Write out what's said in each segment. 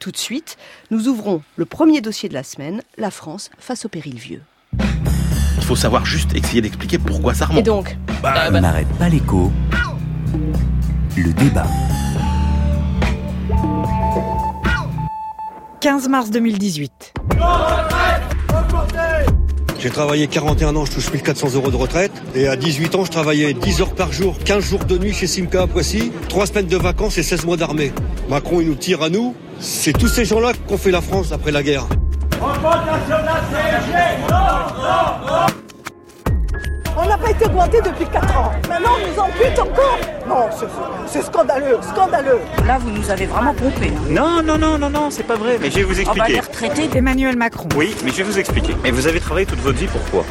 Tout de suite, nous ouvrons le premier dossier de la semaine, la France face au péril vieux. Il faut savoir juste essayer d'expliquer pourquoi ça remonte. Et donc Bah, On n'arrête pas l'écho. Le débat. 15 mars 2018. J'ai travaillé 41 ans, je touche 1400 euros de retraite. Et à 18 ans, je travaillais 10 heures par jour, 15 jours de nuit chez Simca à Poissy, 3 semaines de vacances et 16 mois d'armée. Macron, il nous tire à nous. C'est tous ces gens-là qui ont fait la France après la guerre. On n'a pas été augmenté depuis 4 ans. Maintenant, on nous ampute encore. Non, c'est- scandaleux, scandaleux. Là, vous nous avez vraiment pompé. Non, non, non, non, non, c'est pas vrai. Mais je vais vous On va expliquer. les retraités Emmanuel Macron. Oui, mais je vais vous expliquer. Mais vous avez travaillé toute votre vie pourquoi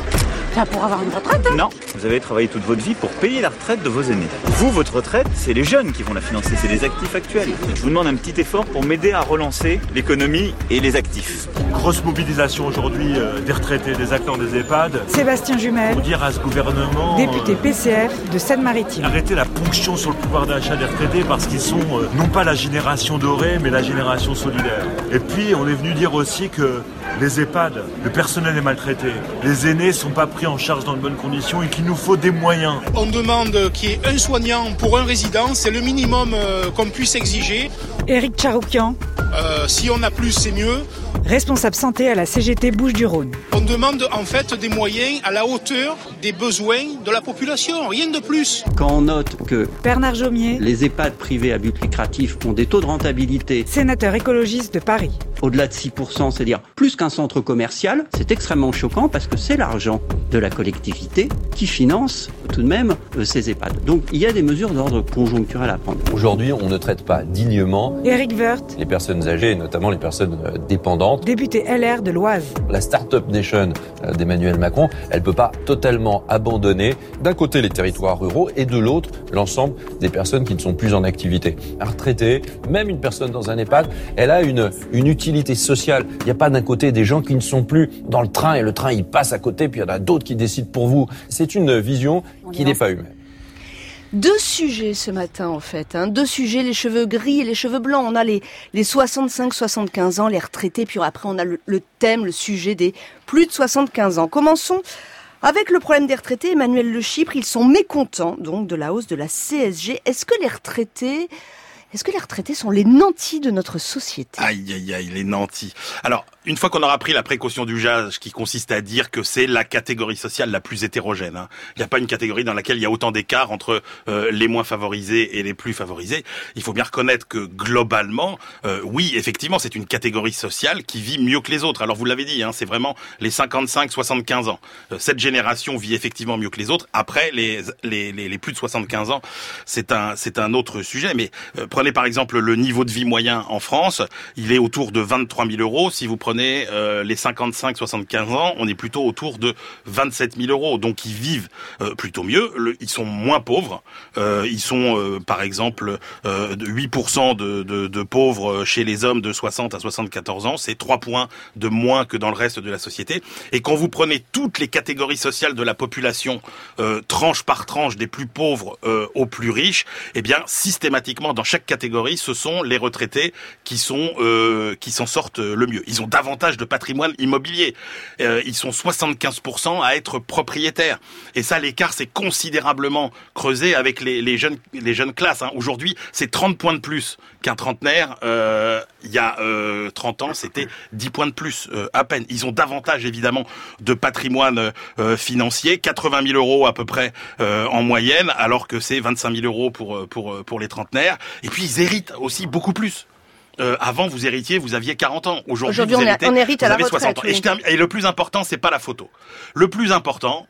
Enfin, pour avoir une retraite. hein. Non, vous avez travaillé toute votre vie pour payer la retraite de vos aînés. Vous, votre retraite, c'est les jeunes qui vont la financer, c'est les actifs actuels. Je vous demande un petit effort pour m'aider à relancer l'économie et les actifs. Grosse mobilisation aujourd'hui euh, des retraités, des acteurs des EHPAD. Sébastien Jumel, Pour dire à ce gouvernement député euh, PCF de Seine-Maritime. arrêtez la ponction sur le pouvoir d'achat des retraités parce qu'ils sont euh, non pas la génération dorée mais la génération solidaire. Et puis on est venu dire aussi que les EHPAD, le personnel est maltraité, les aînés sont pas pris en charge dans de bonnes conditions et qu'il nous faut des moyens. On demande qu'il y ait un soignant pour un résident, c'est le minimum euh, qu'on puisse exiger. Éric Charoukian, Euh, si on a plus, c'est mieux. responsable santé à la CGT Bouches-du-Rhône. On demande en fait des moyens à la hauteur des besoins de la population, rien de plus. Quand on note que Bernard Jomier, les EHPAD privés à but lucratif ont des taux de rentabilité sénateur écologiste de Paris. Au-delà de 6%, c'est-à-dire plus qu'un centre commercial, c'est extrêmement choquant parce que c'est l'argent de la collectivité qui finance tout de même euh, ces EHPAD. Donc il y a des mesures d'ordre conjoncturel à prendre. Aujourd'hui, on ne traite pas dignement les personnes âgées, et notamment les personnes euh, dépendantes. député LR de l'Oise. La Startup Nation euh, d'Emmanuel Macron, elle peut pas totalement abandonner d'un côté les territoires ruraux et de l'autre l'ensemble des personnes qui ne sont plus en activité. Un retraité, même une personne dans un EHPAD, elle a une, une utilité sociale. Il n'y a pas d'un côté des gens qui ne sont plus dans le train et le train il passe à côté, puis il y en a d'autres qui décident pour vous. C'est une vision qui n'est pas humaine. Deux sujets ce matin en fait, hein. deux sujets, les cheveux gris et les cheveux blancs. On a les, les 65-75 ans, les retraités, puis après on a le, le thème, le sujet des plus de 75 ans. Commençons avec le problème des retraités. Emmanuel Le Chypre, ils sont mécontents donc de la hausse de la CSG. Est-ce que les retraités, est-ce que les retraités sont les nantis de notre société? Aïe, aïe, aïe, les nantis. Alors, une fois qu'on aura pris la précaution d'usage qui consiste à dire que c'est la catégorie sociale la plus hétérogène, hein. il n'y a pas une catégorie dans laquelle il y a autant d'écart entre euh, les moins favorisés et les plus favorisés, il faut bien reconnaître que globalement, euh, oui, effectivement, c'est une catégorie sociale qui vit mieux que les autres. Alors vous l'avez dit, hein, c'est vraiment les 55-75 ans. Euh, cette génération vit effectivement mieux que les autres. Après, les, les, les, les plus de 75 ans, c'est un, c'est un autre sujet. Mais euh, prenez par exemple le niveau de vie moyen en France, il est autour de 23 000 euros. Si vous prenez euh, les 55-75 ans, on est plutôt autour de 27 000 euros. Donc ils vivent euh, plutôt mieux. Ils sont moins pauvres. Euh, ils sont euh, par exemple euh, de 8% de, de, de pauvres chez les hommes de 60 à 74 ans. C'est 3 points de moins que dans le reste de la société. Et quand vous prenez toutes les catégories sociales de la population, euh, tranche par tranche, des plus pauvres aux plus riches, eh bien systématiquement dans chaque catégorie, ce sont les retraités qui sont euh, qui s'en sortent le mieux. Ils ont davantage de patrimoine immobilier. Euh, ils sont 75% à être propriétaires. Et ça, l'écart s'est considérablement creusé avec les, les jeunes les jeunes classes. hein. Aujourd'hui, c'est 30 points de plus qu'un trentenaire. Euh, il y a euh, 30 ans, c'était 10 points de plus euh, à peine. Ils ont davantage évidemment de patrimoine euh, financier, 80 000 euros à peu près euh, en moyenne, alors que c'est 25 000 euros pour euh, pour euh, pour les trentenaires. Ils héritent aussi beaucoup plus. Euh, avant, vous héritiez, vous aviez 40 ans. Aujourd'hui, Aujourd'hui, vous on a- héritez, on hérite à vous la avez retraite, 60 ans. Et, oui. je termine- et le plus important, c'est pas la photo. Le plus important,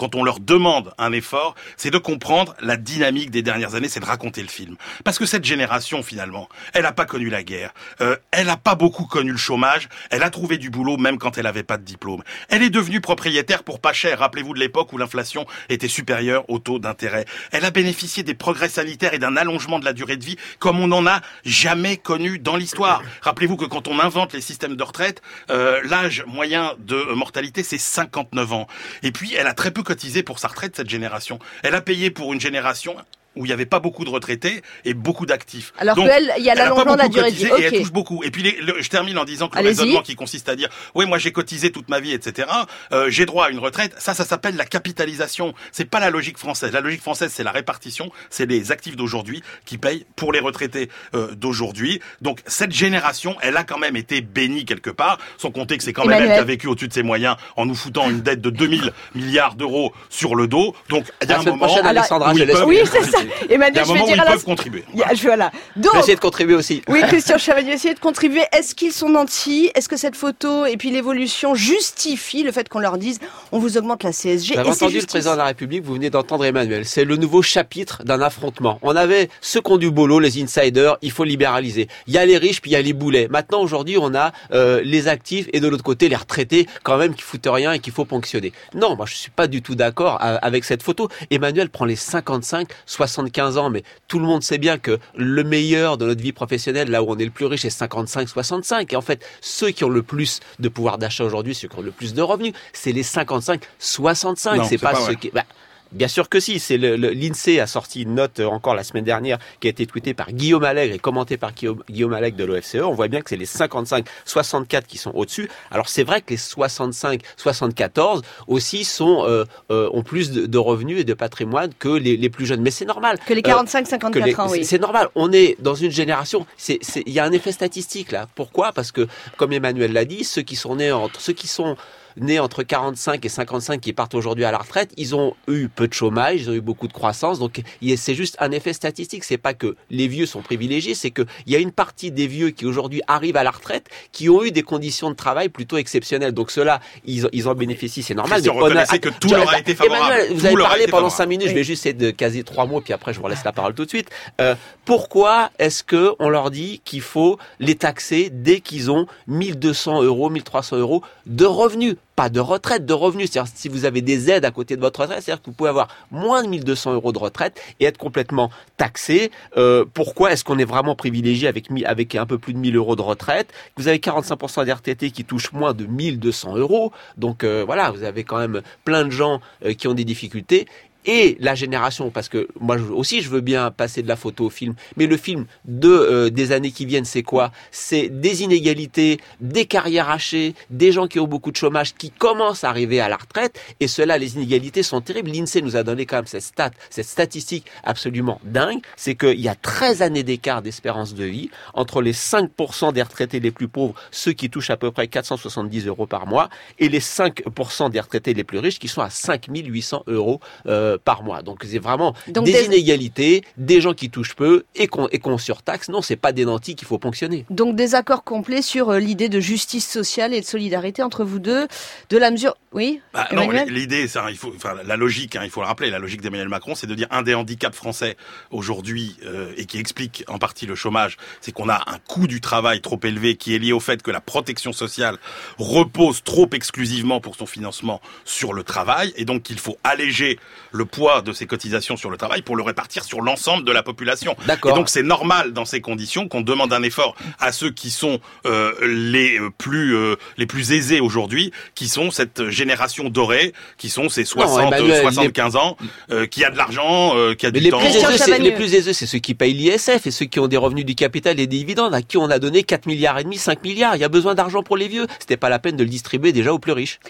quand on leur demande un effort, c'est de comprendre la dynamique des dernières années, c'est de raconter le film. Parce que cette génération, finalement, elle n'a pas connu la guerre, euh, elle n'a pas beaucoup connu le chômage, elle a trouvé du boulot même quand elle n'avait pas de diplôme. Elle est devenue propriétaire pour pas cher. Rappelez-vous de l'époque où l'inflation était supérieure au taux d'intérêt. Elle a bénéficié des progrès sanitaires et d'un allongement de la durée de vie comme on n'en a jamais connu dans l'histoire. Rappelez-vous que quand on invente les systèmes de retraite, euh, l'âge moyen de mortalité, c'est 59 ans. Et puis, elle a très peu pour sa retraite, cette génération. Elle a payé pour une génération où il n'y avait pas beaucoup de retraités et beaucoup d'actifs. Alors Donc, qu'elle, il y a l'allongement de la durée de vie. Et elle touche beaucoup. Et puis les- le- je termine en disant que le raisonnement qui consiste à dire oui moi j'ai cotisé toute ma vie etc. Euh, j'ai droit à une retraite. Ça ça s'appelle la capitalisation. C'est pas la logique française. La logique française c'est la répartition. C'est les actifs d'aujourd'hui qui payent pour les retraités euh, d'aujourd'hui. Donc cette génération elle a quand même été bénie quelque part. Sans compter que c'est quand même elle qui a vécu au-dessus de ses moyens en nous foutant une dette de 2000 milliards d'euros sur le dos. Donc il y a un moment où ils peuvent- Oui, c'est ça. Il y Emmanuel, a un je vais moment où dire ils à la- peuvent contribuer. Il y a- je- voilà. Donc, essayer de contribuer aussi. oui, Christian Chevalier, essayez de contribuer. Est-ce qu'ils sont nantis? Est-ce que cette photo et puis l'évolution justifient le fait qu'on leur dise on vous augmente la CSG Vous avez entendu le président de la République, vous venez d'entendre Emmanuel. C'est le nouveau chapitre d'un affrontement. On avait ceux qui ont du boulot, les insiders, il faut libéraliser. Il y a les riches, puis il y a les boulets. Maintenant, aujourd'hui, on a euh, les actifs et de l'autre côté, les retraités, quand même, qui foutent rien et qu'il faut ponctionner. Non, moi, je suis pas du tout d'accord a- avec cette photo. Emmanuel prend les 55, 75 ans, mais tout le monde sait bien que le meilleur de notre vie professionnelle, là où on est le plus riche, c'est 55, 65. Et en fait, ceux qui ont le plus de pouvoir d'achat aujourd'hui, ceux qui ont le plus de revenus, c'est les 55, 65. Non, C'est c'est pas, pas ceux qui... Bah, Bien sûr que si, c'est l'INSEE a sorti une note euh, encore la semaine dernière qui a été tweetée par Guillaume Allègre et commentée par Guillaume, Allègre de l'OFCE. On voit bien que c'est les 55, 64 qui sont au-dessus. Alors c'est vrai que les 65, 74 aussi sont euh, euh, ont plus de, de revenus et de patrimoine que les, les plus jeunes, mais c'est normal. Que les Euh, 45-54 que les- ans, oui. c'est- normal. On est dans une génération. C'est, c'est- il y a un effet statistique là. Pourquoi? Parce que, comme Emmanuel l'a dit, ceux qui sont nés entre ceux qui sont nés entre 45 et 55 qui partent aujourd'hui à la retraite, ils ont eu peu de chômage, ils ont eu beaucoup de croissance. Donc, c'est juste un effet statistique. C'est pas que les vieux sont privilégiés, c'est que il y a une partie des vieux qui aujourd'hui arrivent à la retraite qui ont eu des conditions de travail plutôt exceptionnelles. Donc, ceux-là, ils, ils en bénéficient, c'est normal. Mais on a- que tout Je- leur a été favorable. Emmanuel, vous Tout avez parlé pendant favorable. 5 minutes, je vais juste essayer de caser trois mots, puis après je vous laisse la parole tout de suite. Euh, pourquoi est-ce que on leur dit qu'il faut les taxer dès qu'ils ont 1200 euros, 1300 euros de revenus? Pas de retraite, de revenus. C'est-à-dire si vous avez des aides à côté de votre retraite, c'est-à-dire que vous pouvez avoir moins de 1200 euros de retraite et être complètement taxé. Euh, pourquoi est-ce qu'on est vraiment privilégié avec, un peu plus de 1000 euros de retraite? Vous avez 45% des RTT qui touchent moins de 1200 euros. Donc euh, voilà, vous avez quand même plein de gens euh, qui ont des difficultés et la génération, parce que moi aussi je veux bien passer de la photo au film, mais le film de euh, des années qui viennent, c'est quoi? C'est des inégalités, des carrières hachées, des gens qui ont beaucoup de chômage, qui commencent à arriver à la retraite, et cela, les inégalités sont terribles. L'INSEE nous a donné quand même cette stat, cette statistique absolument dingue, c'est qu'il y a 13 années d'écart d'espérance de vie entre les 5% des retraités les plus pauvres, ceux qui touchent à peu près 470 euros par mois, et les 5% des retraités les plus riches qui sont à 5800 euros euh, par mois. Donc c'est vraiment Donc des, des- inégalités, des gens qui touchent peu et qu'on surtaxe. Non, c'est pas des nantis qu'il faut ponctionner. Donc désaccord complet sur euh, l'idée de justice sociale et de solidarité entre vous deux, de la mesure... Oui? Bah, non, l'idée, c'est, il faut, enfin, la logique, hein, il faut le rappeler, la logique d'Emmanuel Macron, c'est de dire un des handicaps français aujourd'hui euh, et qui explique en partie le chômage, c'est qu'on a un coût du travail trop élevé qui est lié au fait que la protection sociale repose trop exclusivement pour son financement sur le travail et donc qu'il faut alléger le poids de ces cotisations sur le travail pour le répartir sur l'ensemble de la population. D'accord. Et donc c'est normal dans ces conditions qu'on demande un effort à ceux qui sont euh, les plus euh, les plus aisés aujourd'hui, qui sont cette génération dorée, qui sont ces 60 Emmanuel, euh, 75 ans, euh, qui a de l'argent, euh, qui a Mais du les temps. plus, aiseux, les plus aiseux, c'est ceux qui payent l'ISF et ceux qui ont des revenus du capital et des dividendes, à qui on a donné 4 milliards et demi, 5 milliards. Il y a besoin d'argent pour les vieux. C'était pas la peine de le distribuer déjà aux plus riches.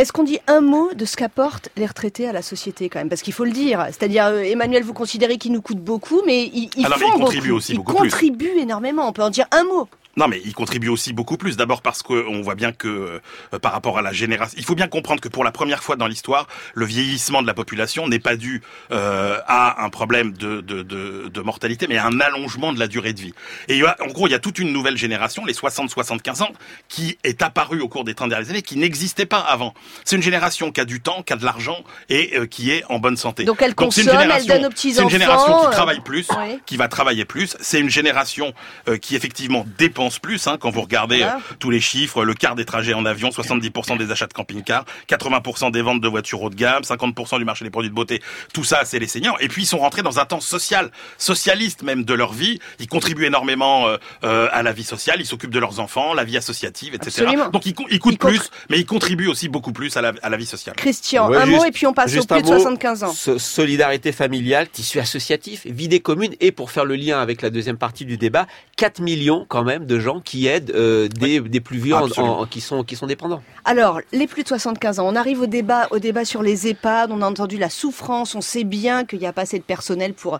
Est-ce qu'on dit un mot de ce qu'apportent les retraités à la société quand même? Parce qu'il faut le dire. C'est-à-dire, euh, Emmanuel, vous considérez qu'ils nous coûtent beaucoup, mais ils, font ils contribuent beaucoup. aussi ils beaucoup plus. contribuent énormément. On peut en dire un mot. Non, mais il contribue aussi beaucoup plus. D'abord parce qu'on voit bien que euh, par rapport à la génération, il faut bien comprendre que pour la première fois dans l'histoire, le vieillissement de la population n'est pas dû euh, à un problème de, de, de, de mortalité, mais à un allongement de la durée de vie. Et il y a- en gros, il y a toute une nouvelle génération, les 60-75 ans, qui est apparue au cours des 30 dernières années, qui n'existait pas avant. C'est une génération qui a du temps, qui a de l'argent et euh, qui est en bonne santé. Donc elle c'est une consomme, elle donne aux petits C'est une génération enfants, qui travaille plus, oui. qui va travailler plus. C'est une génération qui effectivement dépend dépensent plus hein, quand vous regardez euh, tous les chiffres, le quart des trajets en avion, 70% des achats de camping-car, 80% des ventes de voitures haut de gamme, 50% du marché des produits de beauté. Tout ça, c'est les seniors. Et puis ils sont rentrés dans un temps social, socialiste même de leur vie. Ils contribuent énormément euh, euh, à la vie sociale, ils s'occupent de leurs enfants, la vie associative, etc. Absolument. Donc ils, co- ils coûtent plus, mais ils contribuent aussi beaucoup plus à la, à la vie sociale. Christian, Ouais, un juste- mot et puis on passe aux plus de mot. 75 ans. So- solidarité familiale, tissu associatif, vie des communes et pour faire le lien avec la deuxième partie du débat, 4 millions quand même de gens qui aident euh, des, des plus vieux en- Absolument. en- qui sont qui sont dépendants. Alors, les plus de 75 ans, on arrive au débat, au débat sur les EHPAD, on a entendu la souffrance, on sait bien qu'il n'y a pas assez de personnel pour,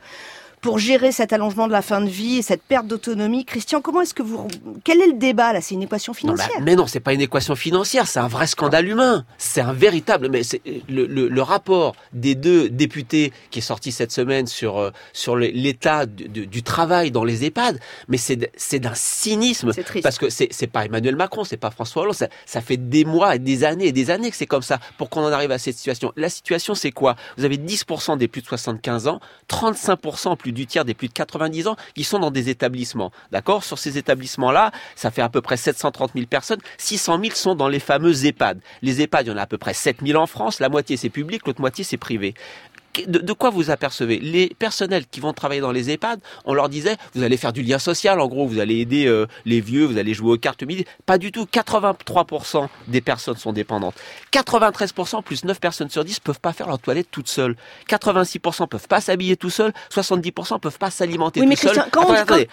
pour gérer cet allongement de la fin de vie et cette perte d'autonomie. Christian, comment est-ce que vous... Quel est le débat là? C'est une équation Non, bah, financière mais non, c'est pas une équation financière, c'est un vrai scandale humain. C'est un véritable. Mais c'est le, le- le rapport des deux députés qui est sorti cette semaine sur euh, sur l'état du, du- du travail dans les EHPAD. Mais c'est c'est d'un cynisme C'est triste. parce que c'est c'est pas Emmanuel Macron, c'est pas François Hollande. Ça, ça fait des mois, et des années et des années que c'est comme ça pour qu'on en arrive à cette situation. La situation, c'est quoi? Vous avez 10% des plus de 75 ans, 35% plus du tiers des plus de 90 ans qui sont dans des établissements. D'accord? Sur ces établissements-là, ça fait à peu près 730 000 personnes. 600 000 sont dans les fameux EHPAD. Les EHPAD, il y en a à peu près 7 000 en France. La moitié, c'est public, l'autre moitié, c'est privé. De, de quoi vous apercevez? Les personnels qui vont travailler dans les EHPAD, on leur disait, vous allez faire du lien social, en gros, vous allez aider euh, les vieux, vous allez jouer aux cartes midi. Pas du tout. 83% des personnes sont dépendantes. 93% plus 9 personnes sur 10 peuvent pas faire leur toilette toutes seules. 86% peuvent pas s'habiller tout seuls. 70% peuvent pas s'alimenter Oui, mais tout seuls.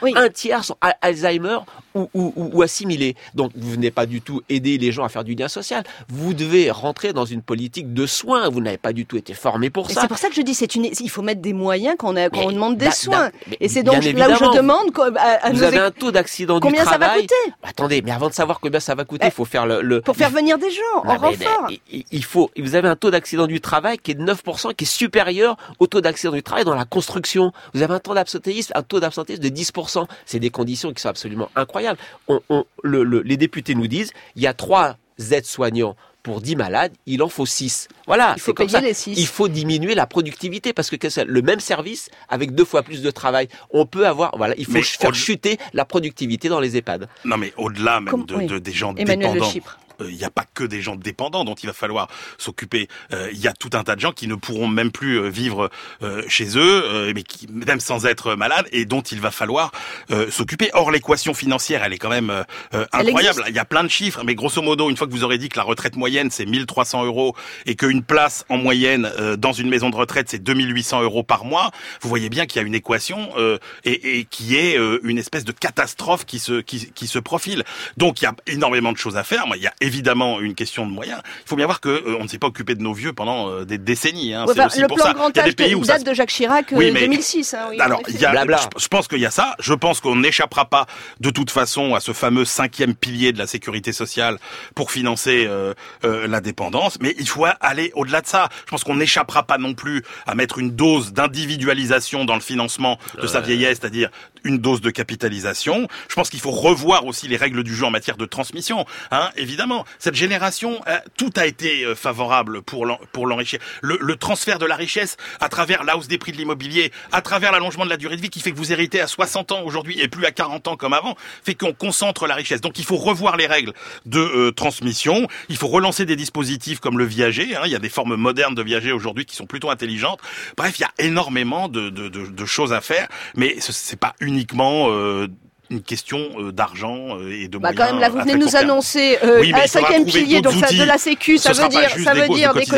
Oui. Un tiers sont al- Alzheimer ou, ou, ou- ou assimilés. Donc vous venez pas du tout aider les gens à faire du lien social. Vous devez rentrer dans une politique de soins. Vous n'avez pas du tout été formé pour Et ça. Ça que je dis, c'est une, il faut mettre des moyens quand on, a, quand on demande des da- soins. da- mais Et c'est donc là où je demande à, à vous avez un taux d'accident du combien ça va travail. coûter? Attendez, mais avant de savoir combien ça va coûter, il faut faire le, le- pour faire venir des gens en mais- renfort. mais il- il faut, vous avez un taux d'accident du travail qui est de 9%, qui est supérieur au taux d'accident du travail dans la construction. Vous avez un taux d'absentéisme, un taux d'absentéisme de 10%. C'est des conditions qui sont absolument incroyables. On, on- le- le- les députés nous disent, il y a trois aides-soignants pour 10 malades, il en faut 6. Voilà, Il faut c'est comme ça. les six. Il faut diminuer la productivité parce que le même service avec deux fois plus de travail, on peut avoir, voilà, il faut Mais faire chuter la productivité dans les EHPAD. Non, mais au-delà même Comme- de, oui. de- des gens Emmanuel dépendants. Chypre. Euh, Il n'y a pas que des gens dépendants dont il va falloir s'occuper. Euh, Il y a tout un tas de gens qui ne pourront même plus euh, vivre euh, chez eux, euh, mais qui, même sans être malades, et dont il va falloir euh, s'occuper. Or, l'équation financière, elle est quand même euh, euh, incroyable. Il y a plein de chiffres, mais grosso modo, une fois que vous aurez dit que la retraite moyenne c'est 1300 euros et qu'une place en moyenne euh, dans une maison de retraite c'est 2800 euros par mois, vous voyez bien qu'il y a une équation euh, et, et qui est euh, une espèce de catastrophe qui se qui, qui se profile. Donc il y a énormément de choses à faire. Moi, il y a évidemment une question de moyens. Il faut bien voir que euh, on ne s'est pas occupé de nos vieux pendant euh, des décennies. Hein. Ouais, c'est enfin, aussi le pour plan ça. grand Il y a des âge pays où ça date de Jacques Chirac euh, Oui, mais- 2006. hein, oui, alors, y a, Blabla. je, je pense qu'il y a ça. Je pense qu'on n'échappera pas de toute façon à ce fameux cinquième pilier de la sécurité sociale pour financer euh, euh, la dépendance. Mais il faut aller au-delà de ça. Je pense qu'on n'échappera pas non plus à mettre une dose d'individualisation dans le financement de sa vieillesse, c'est-à-dire une dose de capitalisation. Je pense qu'il faut revoir aussi les règles du jeu en matière de transmission. Hein, évidemment, cette génération, euh, tout a été euh, favorable pour l'en- pour l'enrichir. Le, le transfert de la richesse à travers la hausse des prix de l'immobilier, à travers l'allongement de la durée de vie qui fait que vous héritez à 60 ans aujourd'hui et plus à 40 ans comme avant, fait qu'on concentre la richesse. Donc il faut revoir les règles de euh, transmission. Il faut relancer des dispositifs comme le viager. Hein. Il y a des formes modernes de viager aujourd'hui qui sont plutôt intelligentes. Bref, il y a énormément de, de, de, de choses à faire, mais ce c'est pas uniquement euh, une question euh, d'argent euh, et de Bah moyens. quand même, là, vous venez nous annoncer euh, Oui, un cinquième pilier donc de la Sécu, ça Ce veut dire, ça des veut dire des cotisations,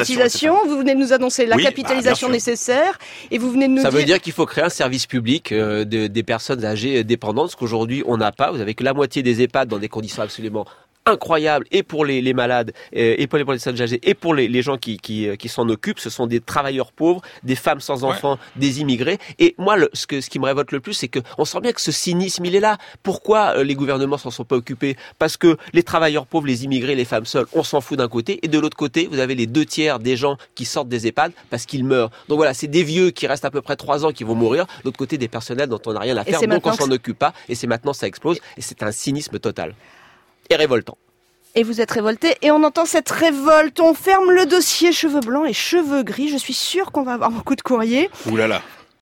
cotisations. Vous venez de nous annoncer la Oui, capitalisation nécessaire et vous venez de nous Ça dire. veut dire qu'il faut créer un service public euh, de- des personnes âgées dépendantes, ce qu'aujourd'hui on n'a pas. Vous avez que la moitié des EHPAD dans des conditions absolument incroyables, et pour les, les malades, et pour les personnes âgées, et pour les, les gens qui, qui, euh, qui s'en occupent. Ce sont des travailleurs pauvres, des femmes sans enfants, des immigrés. Et moi, le, ce, que, ce qui me révolte le plus, c'est que on sent bien que ce cynisme, il est là. Pourquoi euh, les gouvernements s'en sont pas occupés? Parce que les travailleurs pauvres, les immigrés, les femmes seules, on s'en fout d'un côté, et de l'autre côté, vous avez les deux tiers des gens qui sortent des EHPAD parce qu'ils meurent. Donc voilà, c'est des vieux qui restent à peu près trois ans qui vont mourir. De l'autre côté, des personnels dont on n'a rien à Et faire, c'est donc on s'en occupe pas. Et c'est maintenant ça explose. Et c'est un cynisme total et révoltant. Et vous êtes révolté et on entend cette révolte. On ferme le dossier cheveux blancs et cheveux gris. Je suis sûre qu'on va avoir beaucoup de courriers. Ouh là là.